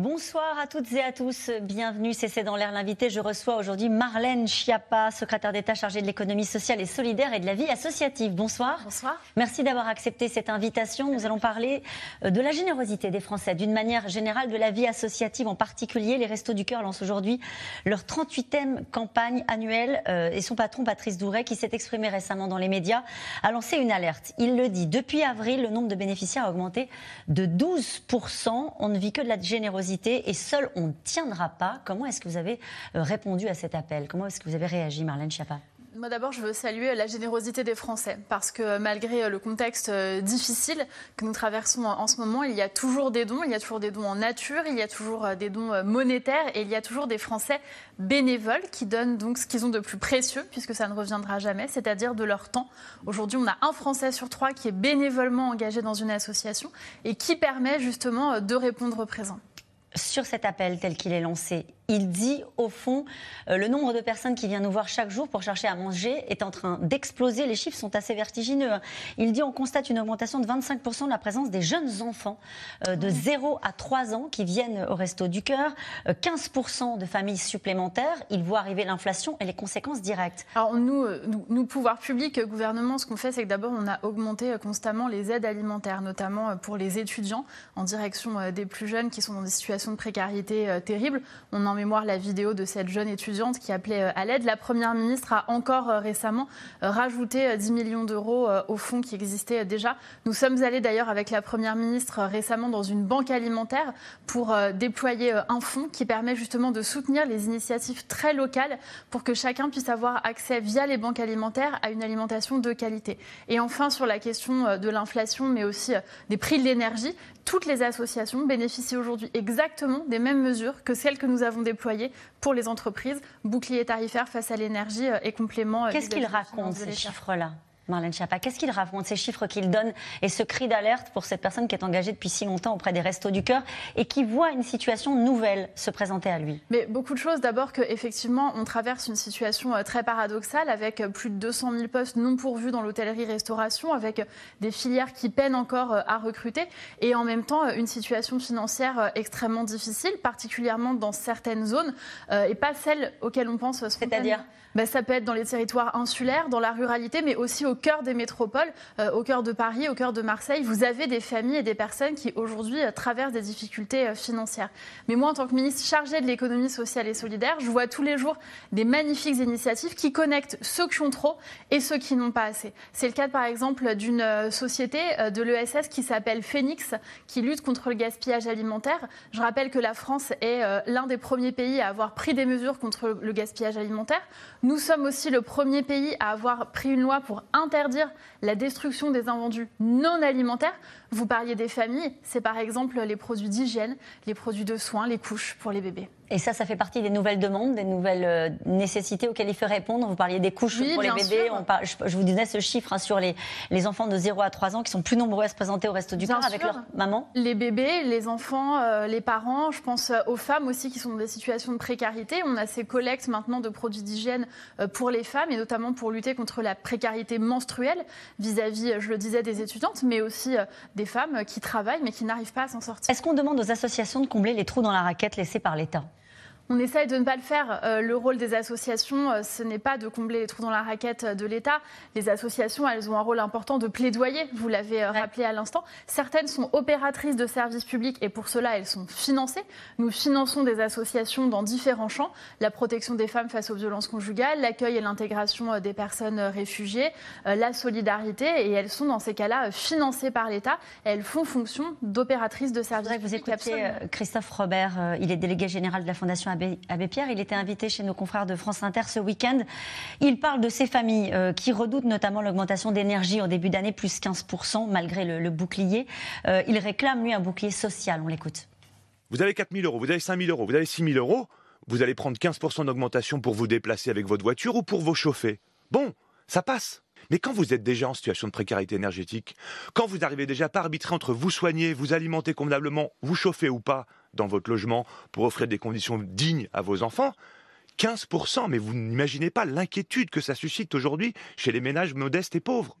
Bonsoir à toutes et à tous. Bienvenue, c'est dans l'air l'invité. Je reçois aujourd'hui Marlène Schiappa, secrétaire d'État chargée de l'économie sociale et solidaire et de la vie associative. Bonsoir. Bonsoir. Merci d'avoir accepté cette invitation. Nous allons parler euh, de la générosité des Français, d'une manière générale de la vie associative en particulier. Les Restos du Cœur lancent aujourd'hui leur 38e campagne annuelle euh, et son patron Patrice Douret, qui s'est exprimé récemment dans les médias, a lancé une alerte. Il le dit, depuis avril, le nombre de bénéficiaires a augmenté de 12%. On ne vit que de la générosité et seul on ne tiendra pas. Comment est-ce que vous avez euh, répondu à cet appel? Comment est-ce que vous avez réagi, Marlène Schiappa? Moi d'abord, je veux saluer la générosité des Français parce que malgré le contexte euh, difficile que nous traversons en ce moment, il y a toujours des dons, il y a toujours des dons en nature, il y a toujours euh, des dons monétaires et il y a toujours des Français bénévoles qui donnent donc ce qu'ils ont de plus précieux puisque ça ne reviendra jamais, c'est-à-dire de leur temps. Aujourd'hui, on a un Français sur trois qui est bénévolement engagé dans une association et qui permet justement de répondre présent sur cet appel tel qu'il est lancé, il dit au fond euh, le nombre de personnes qui viennent nous voir chaque jour pour chercher à manger est en train d'exploser. Les chiffres sont assez vertigineux. Hein. Il dit on constate une augmentation de 25% de la présence des jeunes enfants euh, de 0 à 3 ans qui viennent au Resto du Cœur, 15% euh, de familles supplémentaires. Il voit arriver l'inflation et les conséquences directes. Alors nous, nous, nous pouvoirs publics, gouvernement, ce qu'on fait, c'est que d'abord on a augmenté constamment les aides alimentaires, notamment pour les étudiants en direction des plus jeunes qui sont dans des situations de précarité terribles. On en la vidéo de cette jeune étudiante qui appelait euh, à l'aide. La Première ministre a encore euh, récemment euh, rajouté 10 millions d'euros au fonds qui existait déjà. Nous sommes allés d'ailleurs avec la Première ministre récemment dans une banque alimentaire pour déployer un fonds qui permet justement de soutenir les initiatives très locales pour que chacun puisse avoir accès via les banques alimentaires à une alimentation de qualité. Et enfin, sur la question de l'inflation, mais aussi des prix de l'énergie, toutes les associations bénéficient aujourd'hui exactement des mêmes mesures que celles que nous avons déployées pour les entreprises, bouclier tarifaire face à l'énergie euh, et complément. Euh, Qu'est-ce qu'ils racontent ces chiffres-là? Marlène Schiappa. Qu'est-ce qu'il raconte, ces chiffres qu'il donne et ce cri d'alerte pour cette personne qui est engagée depuis si longtemps auprès des Restos du Cœur et qui voit une situation nouvelle se présenter à lui? Mais beaucoup de choses. D'abord qu'effectivement, on traverse une situation euh, très paradoxale avec euh, plus de 200 000 postes non pourvus dans l'hôtellerie-restauration, avec euh, des filières qui peinent encore à recruter et en même temps une situation financière extrêmement difficile, particulièrement dans certaines zones et pas celles auxquelles on pense C'est-à-dire? Ben, Ça peut être dans les territoires insulaires, dans la ruralité, mais aussi au cœur des métropoles, euh, au cœur de Paris, au cœur de Marseille, vous avez des familles et des personnes qui aujourd'hui euh, traversent des difficultés euh, financières. Mais moi, en tant que ministre chargée de l'économie sociale et solidaire, je vois tous les jours des magnifiques initiatives qui connectent ceux qui ont trop et ceux qui n'ont pas assez. C'est le cas, par exemple, d'une société de l'ESS qui s'appelle Phoenix, qui lutte contre le gaspillage alimentaire. Je rappelle que la France est l'un des premiers pays à avoir pris des mesures contre le gaspillage alimentaire. Nous sommes aussi le premier pays à avoir pris une loi pour interdire la destruction des invendus non alimentaires. Vous parliez des familles, c'est par exemple les produits d'hygiène, les produits de soins, les couches pour les bébés. Et ça, ça fait partie des nouvelles demandes, des nouvelles euh, nécessités auxquelles il faut répondre. Vous parliez des couches pour les bébés. je, vous disais ce chiffre hein, sur les, les, enfants de 0 à 3 ans qui sont plus nombreux à se présenter au reste du corps avec leur maman. Les bébés, les enfants, euh, les parents, je pense euh, aux femmes aussi qui sont dans des situations de précarité. On a ces collectes maintenant de produits d'hygiène pour les femmes et notamment pour lutter contre la précarité menstruelle vis-à-vis, je le disais, des étudiantes, mais aussi des femmes qui travaillent mais qui n'arrivent pas à s'en sortir. Est-ce qu'on demande aux associations de combler les trous dans la raquette laissés par l'État? On essaye de ne pas le faire. Euh, le rôle des associations, euh, ce n'est pas de combler les trous dans la raquette de l'État. Les associations, elles ont un rôle important de plaidoyer, vous l'avez euh, rappelé à l'instant. Certaines sont opératrices de services publics et pour cela, elles sont financées. Nous finançons des associations dans différents champs, la protection des femmes face aux violences conjugales, l'accueil et l'intégration des personnes réfugiées, la solidarité, et elles sont dans ces cas-là financées par l'État. Elles font fonction d'opératrices de services publics. Vous écoutez Christophe Robert, il est délégué général de la Fondation Abbé, Pierre. Il était invité chez nos confrères de France Inter ce week-end. Il parle de ces familles euh, qui redoutent notamment l'augmentation d'énergie en début d'année, plus 15%, malgré le, bouclier. Euh, il réclame, lui, un bouclier social. On l'écoute. Vous avez 4 000 euros, vous avez 5 000 euros, vous avez 6 000 euros. Vous allez prendre 15% d'augmentation pour vous déplacer avec votre voiture ou pour vous chauffer. Bon, ça passe. Mais quand vous êtes déjà en situation de précarité énergétique, quand vous n'arrivez déjà pas à arbitrer entre vous soigner, vous alimenter convenablement, vous chauffer ou pas, dans votre logement pour offrir des conditions dignes à vos enfants. 15%, mais vous n'imaginez pas l'inquiétude que ça suscite aujourd'hui chez les ménages modestes et pauvres.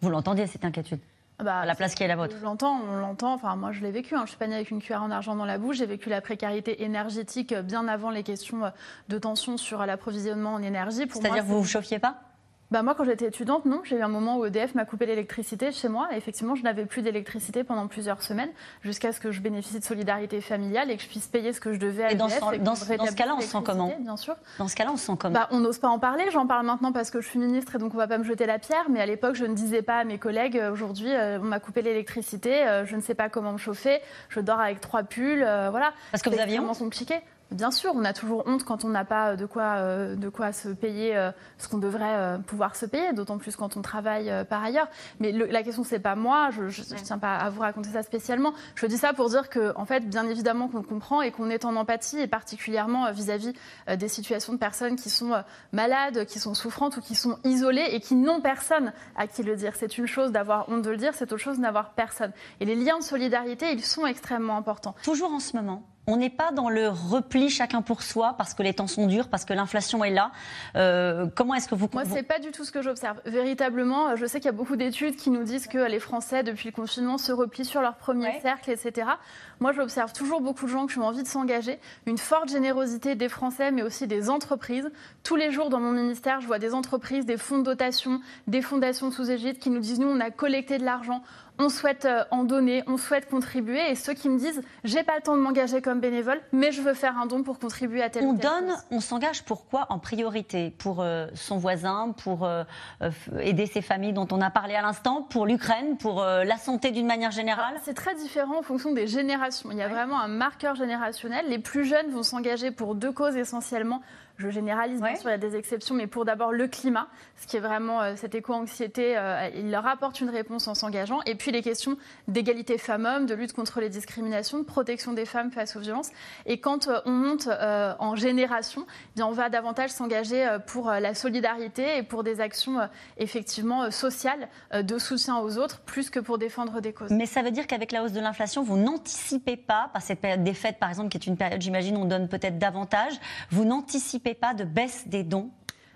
Vous l'entendez, cette inquiétude? Bah, la place qui est la vôtre. Je l'entends, on l'entend. Enfin, moi, je l'ai vécu. Hein. Je suis pas née avec une cuillère en argent dans la bouche. J'ai vécu la précarité énergétique bien avant les questions de tension sur l'approvisionnement en énergie. C'est-à-dire que vous vous chauffiez pas? Bah moi, quand j'étais étudiante, non. J'ai eu un moment où EDF m'a coupé l'électricité chez moi. Et effectivement, je n'avais plus d'électricité pendant plusieurs semaines, jusqu'à ce que je bénéficie de solidarité familiale et que je puisse payer ce que je devais à et Dans ce, dans, ce cas-là, on se sent comment Bien sûr. Dans ce cas-là, on se sent comment bah, On n'ose pas en parler. J'en parle maintenant parce que je suis ministre et donc on ne va pas me jeter la pierre. Mais à l'époque, je ne disais pas à mes collègues euh, aujourd'hui, euh, on m'a coupé l'électricité, euh, je ne sais pas comment me chauffer, je dors avec trois pulls, voilà. Parce que vous aviez honte compliqué. Bien sûr, on a toujours honte quand on n'a pas de quoi, euh, de quoi se payer euh, ce qu'on devrait euh, pouvoir se payer, d'autant plus quand on travaille par ailleurs. Mais la question, c'est pas moi, je ne tiens pas à vous raconter ça spécialement. Je dis ça pour dire que, en fait, bien évidemment qu'on comprend et qu'on est en empathie, et particulièrement vis-à-vis des situations de personnes qui sont malades, qui sont souffrantes ou qui sont isolées et qui n'ont personne à qui le dire. C'est une chose d'avoir honte de le dire, c'est autre chose d'avoir personne. Et les liens de solidarité, ils sont extrêmement importants. Toujours en ce moment on n'est pas dans le repli chacun pour soi parce que les temps sont durs, parce que l'inflation est là. Euh, comment est-ce que vous Moi, c'est pas du tout ce que j'observe. Véritablement, je sais qu'il y a beaucoup d'études qui nous disent que les Français, depuis le confinement, se replient sur leur premier cercle, etc. Moi, j'observe toujours beaucoup de gens qui ont envie de s'engager, une forte générosité des Français, mais aussi des entreprises. Tous les jours, dans mon ministère, je vois des entreprises, des fonds de dotation, des fondations sous égide qui nous disent nous, on a collecté de l'argent, on souhaite euh, en donner, on souhaite contribuer. Et ceux qui me disent, j'ai pas le temps de m'engager comme bénévole, mais je veux faire un don pour contribuer à tel On ou tel donne, on s'engage pourquoi en priorité? Pour euh, son voisin, pour euh, aider ses familles dont on a parlé à l'instant, pour l'Ukraine, pour la santé d'une manière générale? C'est très différent en fonction des générations. Il y a vraiment un marqueur générationnel. Les plus jeunes vont s'engager pour deux causes essentiellement je généralise, bien sûr, il y a des exceptions, mais pour d'abord le climat, ce qui est vraiment euh, cette éco-anxiété, euh, il leur apporte une réponse en s'engageant. Et puis les questions d'égalité femmes-hommes, de lutte contre les discriminations, de protection des femmes face aux violences. Et quand euh, on monte en génération, eh bien, on va davantage s'engager pour la solidarité et pour des actions effectivement sociales de soutien aux autres, plus que pour défendre des causes. Mais ça veut dire qu'avec la hausse de l'inflation, vous n'anticipez pas, par cette période des fêtes par exemple, qui est une période, j'imagine, on donne peut-être davantage, vous n'anticipez pas de baisse des dons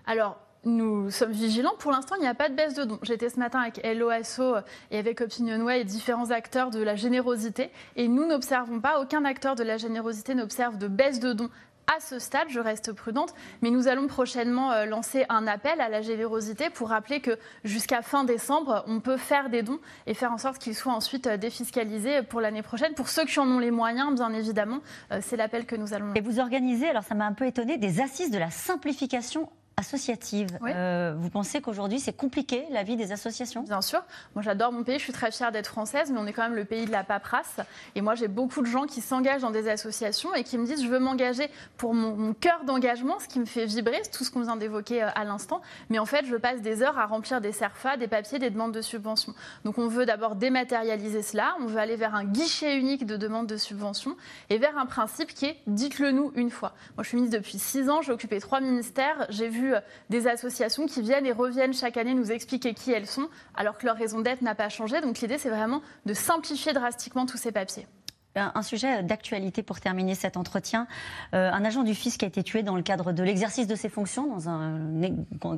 Alors, nous sommes vigilants. Pour l'instant, il n'y a pas de baisse de dons. J'étais ce matin avec LOSO et avec Opinionway et différents acteurs de la générosité. Et nous n'observons pas, aucun acteur de la générosité n'observe de baisse de dons à ce stade, je reste prudente, mais nous allons prochainement euh, lancer un appel à la générosité pour rappeler que jusqu'à fin décembre, on peut faire des dons et faire en sorte qu'ils soient ensuite euh, défiscalisés pour l'année prochaine. Pour ceux qui en ont les moyens, bien évidemment, euh, c'est l'appel que nous allons. Et vous organisez, alors ça m'a un peu étonné, des assises de la simplification associative. Euh, vous pensez qu'aujourd'hui, c'est compliqué la vie des associations? Bien sûr. Moi, j'adore mon pays. Je suis très fière d'être française, mais on est quand même le pays de la paperasse. Et moi, j'ai beaucoup de gens qui s'engagent dans des associations et qui me disent je veux m'engager pour mon, cœur d'engagement, ce qui me fait vibrer, tout ce qu'on vient d'évoquer euh, à l'instant. Mais en fait, je passe des heures à remplir des CERFA, des papiers, des demandes de subvention. Donc, on veut d'abord dématérialiser cela. On veut aller vers un guichet unique de demande de subvention et vers un principe qui est dites-le nous une fois. Moi, je suis ministre depuis six ans. J'ai occupé trois ministères. J'ai vu euh, des associations qui viennent et reviennent chaque année nous expliquer qui elles sont, alors que leur raison d'être n'a pas changé. Donc l'idée, c'est vraiment de simplifier drastiquement tous ces papiers. Un sujet d'actualité pour terminer cet entretien. Euh, un agent du fisc a été tué dans le cadre de l'exercice de ses fonctions, dans un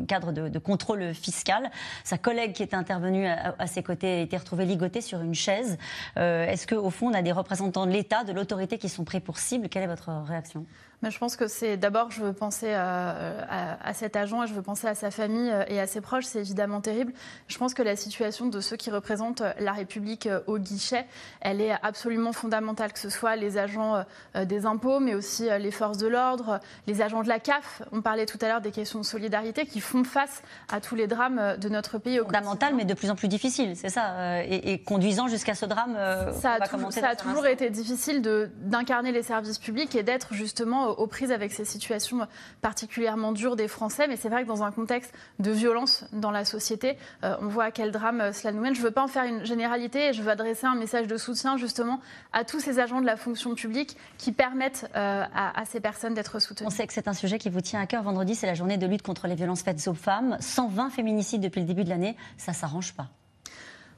cadre de, contrôle fiscal. Sa collègue qui était intervenue à, ses côtés a été retrouvée ligotée sur une chaise. Euh, est-ce qu'au fond, on a des représentants de l'État, de l'autorité qui sont pris pour cible? Quelle est votre réaction? Mais je pense que c'est d'abord, je veux penser à, cet agent et je veux penser à sa famille euh, et à ses proches. C'est évidemment terrible. Je pense que la situation de ceux qui représentent la République euh, au guichet, elle est absolument fondamentale, que ce soit les agents euh, des impôts, mais aussi les forces de l'ordre, les agents de la CAF. On parlait tout à l'heure des questions de solidarité qui font face à tous les drames de notre pays. Fondamental, mais de plus en plus difficile, c'est ça, et, conduisant jusqu'à ce drame. ça a, ça a toujours été difficile d'incarner les services publics et d'être justement aux prises avec ces situations particulièrement dures des Français. Mais c'est vrai que dans un contexte de violence dans la société, euh, on voit à quel drame euh, cela nous mène. Je ne veux pas en faire une généralité et je veux adresser un message de soutien justement à tous ces agents de la fonction publique qui permettent euh, à, ces personnes d'être soutenues. On sait que c'est un sujet qui vous tient à cœur. Vendredi, c'est la journée de lutte contre les violences faites aux femmes. 120 féminicides depuis le début de l'année, ça ne s'arrange pas.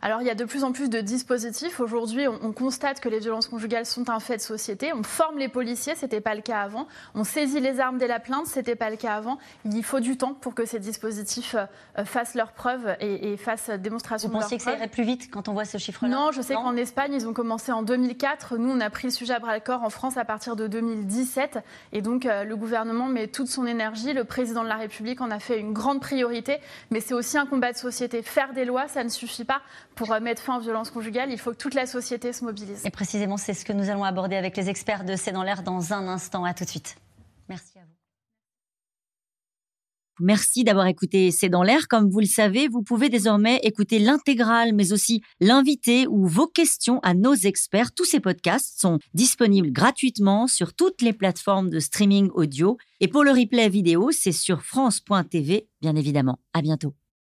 Alors il y a de plus en plus de dispositifs. Aujourd'hui, on, constate que les violences conjugales sont un fait de société. On forme les policiers, ce n'était pas le cas avant. On saisit les armes dès la plainte, ce n'était pas le cas avant. Il faut du temps pour que ces dispositifs euh, fassent leurs preuves et, fassent démonstration Vous pensiez que ça irait plus vite quand on voit ce chiffre-là Non, je sais qu'en Espagne, ils ont commencé en 2004. Nous, on a pris le sujet à bras-le-corps en France à partir de 2017. Et donc, euh, le gouvernement met toute son énergie. Le président de la République en a fait une grande priorité. Mais c'est aussi un combat de société. Faire des lois, ça ne suffit pas pour euh, mettre fin aux violences conjugales, il faut que toute la société se mobilise. Et précisément, c'est ce que nous allons aborder avec les experts de C'est dans l'air dans un instant. À tout de suite. Merci à vous. Merci d'avoir écouté C'est dans l'air. Comme vous le savez, vous pouvez désormais écouter l'intégrale, mais aussi l'invité ou vos questions à nos experts. Tous ces podcasts sont disponibles gratuitement sur toutes les plateformes de streaming audio. Et pour le replay vidéo, c'est sur France.tv, bien évidemment. À bientôt.